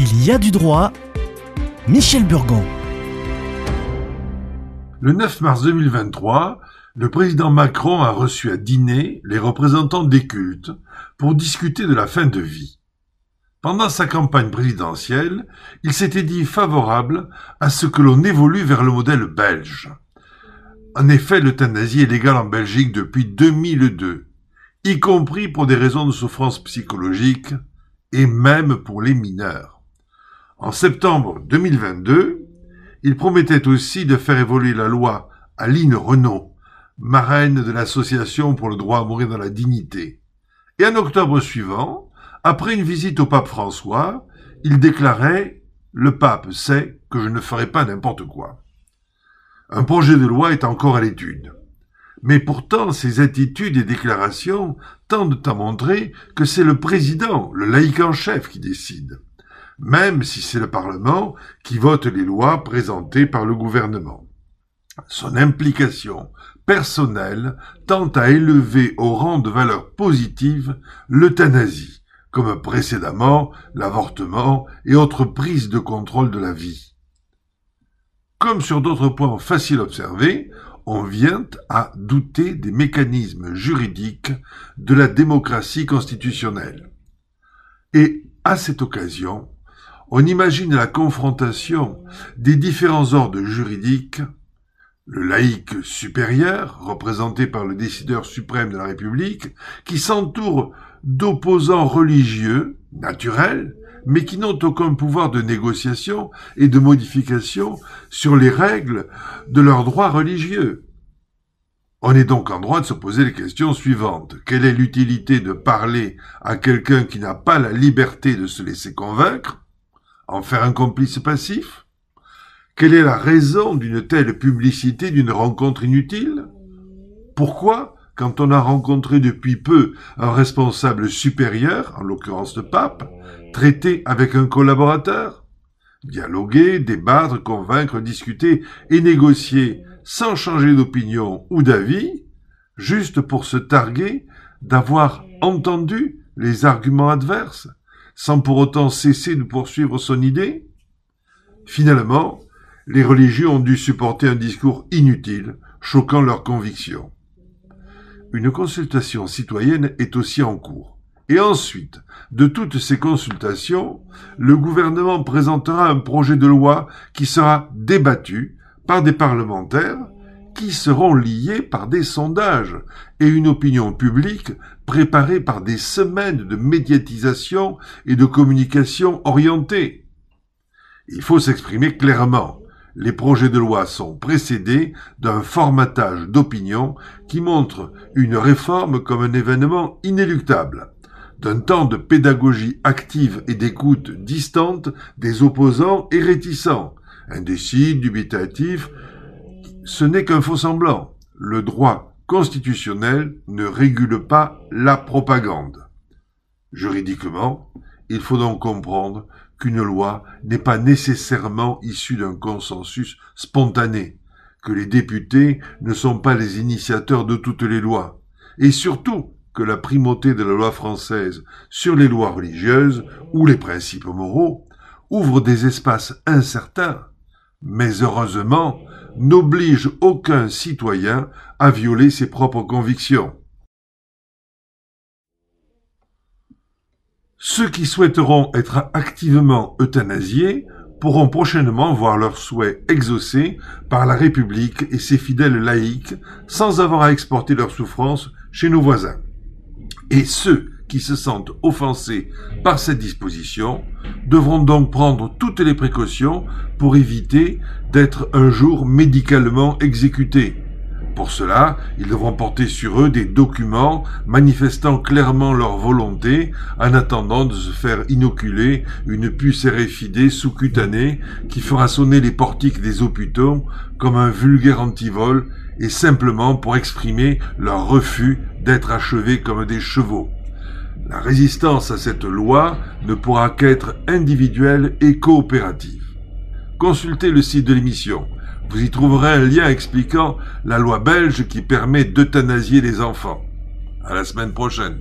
Il y a du droit. Michel Burgon. Le 9 mars 2023, le président Macron a reçu à dîner les représentants des cultes pour discuter de la fin de vie. Pendant sa campagne présidentielle, il s'était dit favorable à ce que l'on évolue vers le modèle belge. En effet, l'euthanasie est légale en Belgique depuis 2002, y compris pour des raisons de souffrance psychologique et même pour les mineurs. En septembre 2022, il promettait aussi de faire évoluer la loi Aline Renault, marraine de l'Association pour le droit à mourir dans la dignité. Et en octobre suivant, après une visite au pape François, il déclarait Le pape sait que je ne ferai pas n'importe quoi. Un projet de loi est encore à l'étude. Mais pourtant, ces attitudes et déclarations tendent à montrer que c'est le président, le laïc en chef, qui décide même si c'est le Parlement qui vote les lois présentées par le gouvernement. Son implication personnelle tend à élever au rang de valeur positive l'euthanasie, comme précédemment l'avortement et autres prises de contrôle de la vie. Comme sur d'autres points faciles à observer, on vient à douter des mécanismes juridiques de la démocratie constitutionnelle. Et à cette occasion, on imagine la confrontation des différents ordres juridiques, le laïc supérieur, représenté par le décideur suprême de la République, qui s'entoure d'opposants religieux, naturels, mais qui n'ont aucun pouvoir de négociation et de modification sur les règles de leurs droits religieux. On est donc en droit de se poser les questions suivantes. Quelle est l'utilité de parler à quelqu'un qui n'a pas la liberté de se laisser convaincre en faire un complice passif? Quelle est la raison d'une telle publicité d'une rencontre inutile? Pourquoi, quand on a rencontré depuis peu un responsable supérieur, en l'occurrence le pape, traiter avec un collaborateur? Dialoguer, débattre, convaincre, discuter et négocier sans changer d'opinion ou d'avis, juste pour se targuer d'avoir entendu les arguments adverses? Sans pour autant cesser de poursuivre son idée Finalement, les religieux ont dû supporter un discours inutile, choquant leurs convictions. Une consultation citoyenne est aussi en cours. Et ensuite, de toutes ces consultations, le gouvernement présentera un projet de loi qui sera débattu par des parlementaires qui seront liés par des sondages et une opinion publique préparée par des semaines de médiatisation et de communication orientée. Il faut s'exprimer clairement. Les projets de loi sont précédés d'un formatage d'opinion qui montre une réforme comme un événement inéluctable, d'un temps de pédagogie active et d'écoute distante des opposants et réticents, indécis, dubitatifs, ce n'est qu'un faux semblant. Le droit constitutionnel ne régule pas la propagande. Juridiquement, il faut donc comprendre qu'une loi n'est pas nécessairement issue d'un consensus spontané, que les députés ne sont pas les initiateurs de toutes les lois, et surtout que la primauté de la loi française sur les lois religieuses ou les principes moraux ouvre des espaces incertains mais heureusement, n'oblige aucun citoyen à violer ses propres convictions. Ceux qui souhaiteront être activement euthanasiés pourront prochainement voir leurs souhaits exaucés par la République et ses fidèles laïcs sans avoir à exporter leurs souffrances chez nos voisins. Et ceux qui se sentent offensés par cette disposition devront donc prendre toutes les précautions pour éviter d'être un jour médicalement exécutés. Pour cela, ils devront porter sur eux des documents manifestant clairement leur volonté en attendant de se faire inoculer une puce RFID sous-cutanée qui fera sonner les portiques des hôpitaux comme un vulgaire antivol et simplement pour exprimer leur refus d'être achevés comme des chevaux. La résistance à cette loi ne pourra qu'être individuelle et coopérative. Consultez le site de l'émission. Vous y trouverez un lien expliquant la loi belge qui permet d'euthanasier les enfants. À la semaine prochaine.